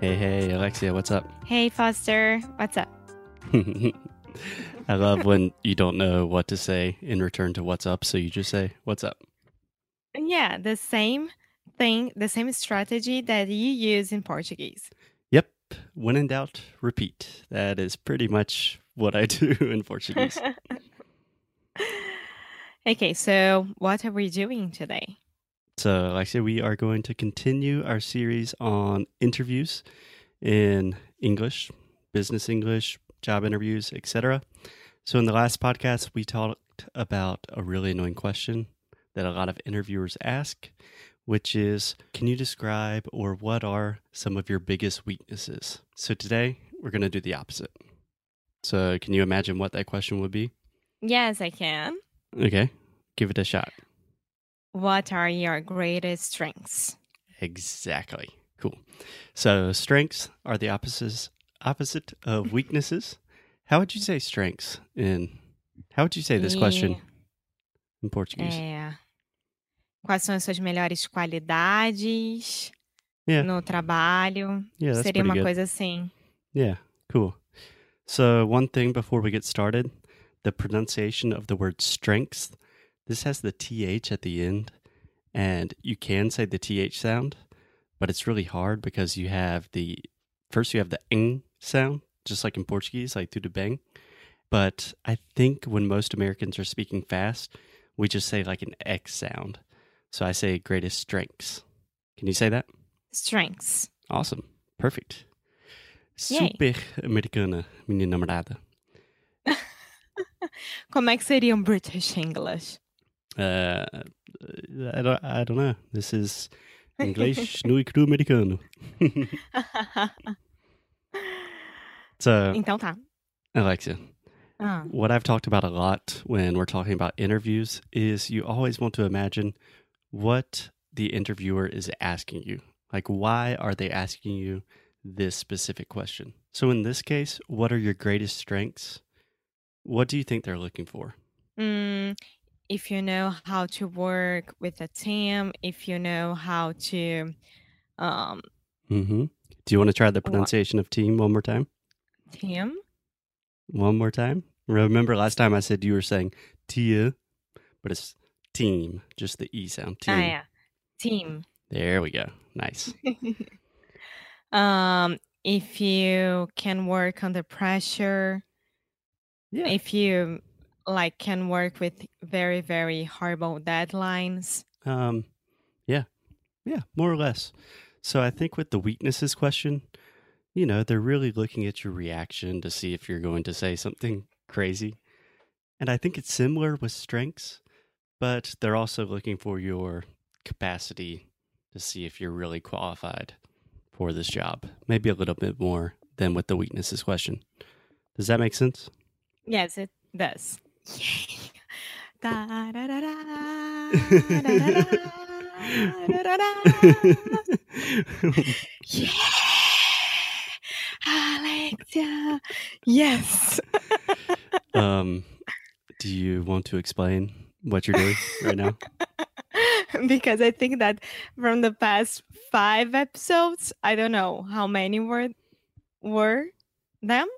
Hey, hey, Alexia, what's up? Hey, Foster. What's up? I love when you don't know what to say in return to what's up, so you just say, What's up? Yeah, the same thing, the same strategy that you use in Portuguese. Yep. When in doubt, repeat. That is pretty much what I do in Portuguese. okay, so what are we doing today? So, uh, like I said, we are going to continue our series on interviews in English, business English, job interviews, etc. So, in the last podcast, we talked about a really annoying question that a lot of interviewers ask, which is Can you describe or what are some of your biggest weaknesses? So, today we're going to do the opposite. So, can you imagine what that question would be? Yes, I can. Okay, give it a shot. What are your greatest strengths? Exactly. Cool. So strengths are the opposites opposite of weaknesses. How would you say strengths in how would you say this question in Portuguese? é, quais são as suas melhores qualidades Yeah. no trabalho? Yeah, that's Seria uma good. coisa assim. Yeah, cool. So one thing before we get started, the pronunciation of the word strengths. This has the th at the end, and you can say the th sound, but it's really hard because you have the first you have the ng sound, just like in Portuguese, like tudo bem. But I think when most Americans are speaking fast, we just say like an x sound. So I say greatest strengths. Can you say that? Strengths. Awesome. Perfect. Yay. Super americana, minha namorada. Como é que seria um British English? Uh, I don't, I don't know. This is English no e cru americano. So, então tá. Alexia, Ah, what I've talked about a lot when we're talking about interviews is you always want to imagine what the interviewer is asking you. Like, why are they asking you this specific question? So, in this case, what are your greatest strengths? What do you think they're looking for? mm, if you know how to work with a team, if you know how to um Mm-hmm. Do you want to try the pronunciation of team one more time? team. One more time? Remember last time I said you were saying tia, but it's team, just the E sound. Team. Ah, yeah. Team. There we go. Nice. um if you can work under pressure, Yeah. if you like can work with very very horrible deadlines. Um, yeah, yeah, more or less. So I think with the weaknesses question, you know, they're really looking at your reaction to see if you're going to say something crazy. And I think it's similar with strengths, but they're also looking for your capacity to see if you're really qualified for this job. Maybe a little bit more than with the weaknesses question. Does that make sense? Yes, it does da, da, da, yeah, Alexia, yes. um, do you want to explain what you're doing right now? because I think that from the past five episodes, I don't know how many were were them.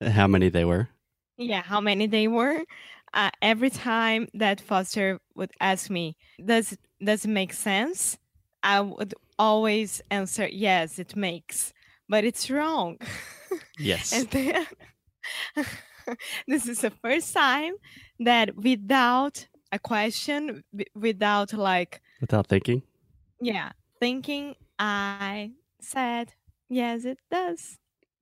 How many they were? Yeah, how many they were. Uh, every time that Foster would ask me, "Does does it make sense?" I would always answer, "Yes, it makes," but it's wrong. Yes. and then this is the first time that without a question, without like Without thinking? yeah, thinking, I said, "Yes, it does."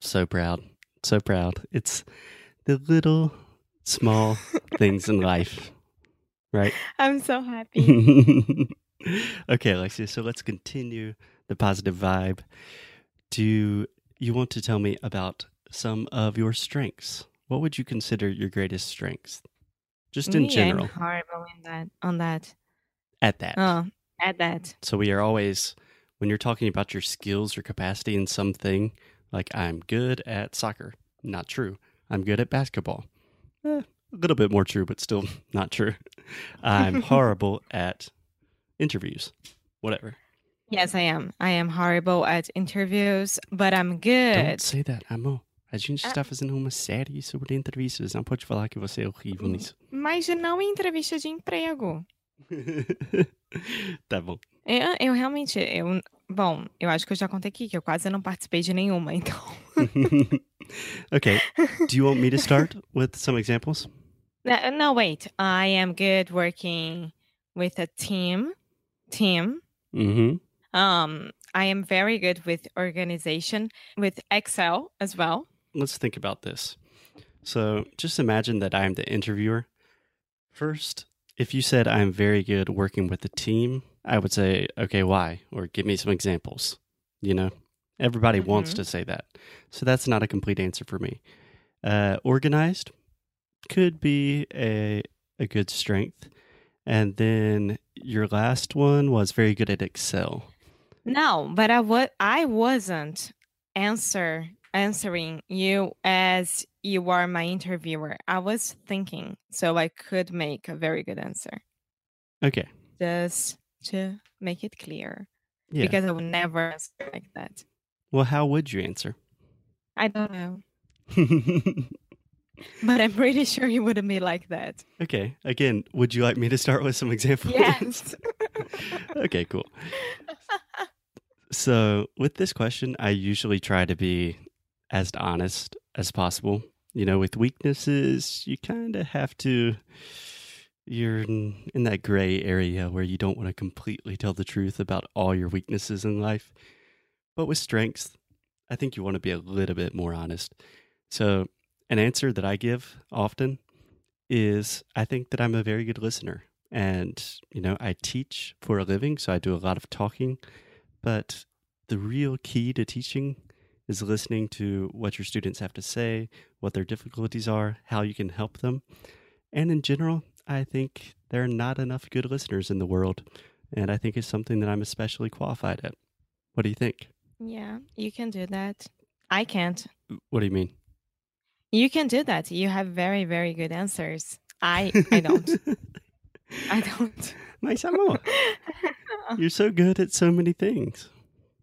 So proud. So proud. It's the little small things in life right? I'm so happy. okay, Alexia, so let's continue the positive vibe. Do you want to tell me about some of your strengths? What would you consider your greatest strengths? Just in general, I'm horrible in that on that. at that. Oh, at that. So we are always, when you're talking about your skills or capacity in something, like I'm good at soccer. Not true. I'm good at basketball. Eh, a little bit more true, but still not true. I'm horrible at interviews. Whatever. Yes, I am. I am horrible at interviews, but I'm good. Don't say that, amor. A gente Ah. está fazendo uma série sobre entrevistas. Não pode falar que você é horrível nisso. Mas não em entrevista de emprego. tá bom. Eu, eu realmente, eu, bom, eu acho que eu já contei aqui que eu quase não participei de nenhuma, então. Okay. Do you want me to start with some examples? No, no, wait. I am good working with a team. Team. Mm-hmm. Um, I am very good with organization, with Excel as well. let's think about this. So just imagine that I'm the interviewer. First, if you said I'm very good working with the team, I would say, okay, why? Or give me some examples. You know, everybody wants Mhm. to say that. So that's not a complete answer for me. Uh, organized could be a, a good strength. And then your last one was very good at Excel. No, but I wa- I wasn't answer answering you as you are my interviewer. I was thinking, so I could make a very good answer. Okay. Just to make it clear. Yeah. Because I would never answer like that. Well, how would you answer? I don't know. But I'm pretty sure you wouldn't be like that. Okay. Again, would you like me to start with some examples? Yes. okay, cool. So, with this question, I usually try to be as honest as possible. You know, with weaknesses, you kind of have to, you're in, in that gray area where you don't want to completely tell the truth about all your weaknesses in life. But with strengths, I think you want to be a little bit more honest. So, an answer that I give often is I think that I'm a very good listener. And, you know, I teach for a living, so I do a lot of talking. But the real key to teaching is listening to what your students have to say, what their difficulties are, how you can help them. And in general, I think there are not enough good listeners in the world. And I think it's something that I'm especially qualified at. What do you think? Yeah, you can do that. I can't. What do you mean? You can do that. You have very, very good answers. I I don't. I don't. Nice amor. You're so good at so many things.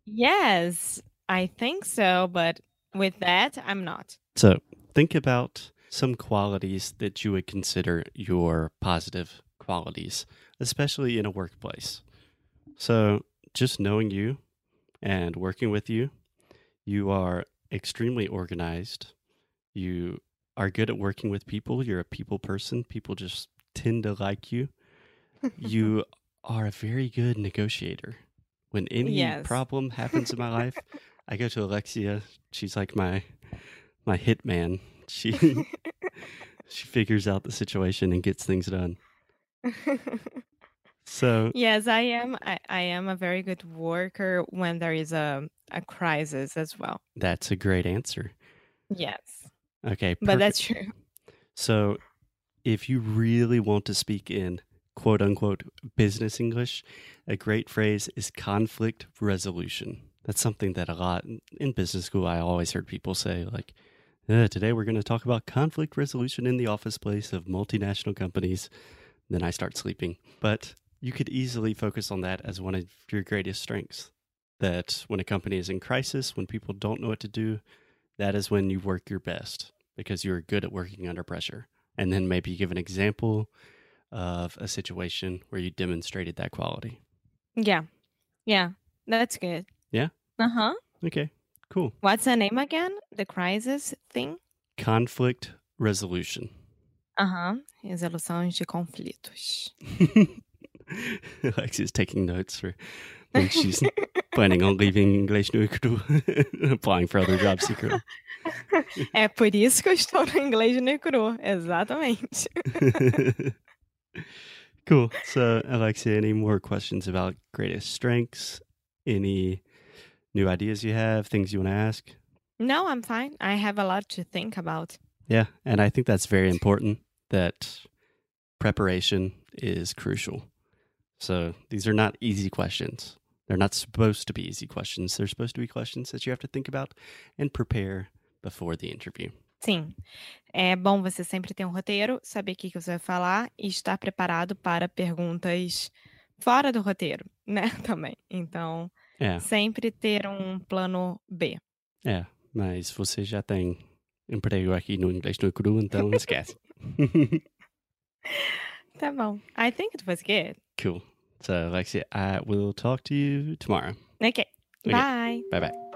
yes, I think so, but with that, I'm not. So think about some qualities that you would consider your positive qualities, especially in a workplace. So just knowing you and working with you, you are extremely organized. You are good at working with people. You're a people person. People just tend to like you. You are a very good negotiator. When any Yes. problem happens in my life, I go to Alexia. She's like my my hitman. She she figures out the situation and gets things done. So yes, I am. I, I am a very good worker when there is a a crisis as well. that's a great answer. Yes, Okay, but that's true. So, if you really want to speak in quote unquote business English, a great phrase is conflict resolution. That's something that a lot in business school I always heard people say, like, "Uh, today we're going to talk about conflict resolution in the office place of multinational companies. Then I start sleeping. But you could easily focus on that as one of your greatest strengths. That when a company is in crisis, when people don't know what to do, that is when you work your best because you're good at working under pressure. And then maybe give an example of a situation where you demonstrated that quality. Yeah, yeah, that's good. Yeah? Uh huh. Okay, cool. What's the name again? The crisis thing. Conflict resolution. Aham. Resolução de conflitos. Alexia's taking notes for when she's planning on leaving English no Cru, applying for other jobs secretly. É por isso que eu estou no inglês no cru. Exatamente. Cool. So, Alexia, any more questions about greatest strengths? Any new ideas you have, things you want to ask? No, I'm fine. I have a lot to think about. Yeah. And I think that's very important that preparation is crucial. So, these are not easy questions. They're not supposed to be easy questions. They're supposed to be questions that you have to think about and prepare before the interview. Sim. É bom você sempre ter um roteiro, saber o que, que você vai falar e estar preparado para perguntas fora do roteiro, né? Também. Então, É, sempre ter um plano B. é. Mas você já tem emprego aqui no Inglês no Cru, então esquece. Tá bom. I think it was good. cool. So, Alexia, I will talk to you tomorrow. Ok. Ok. Bye. Bye bye.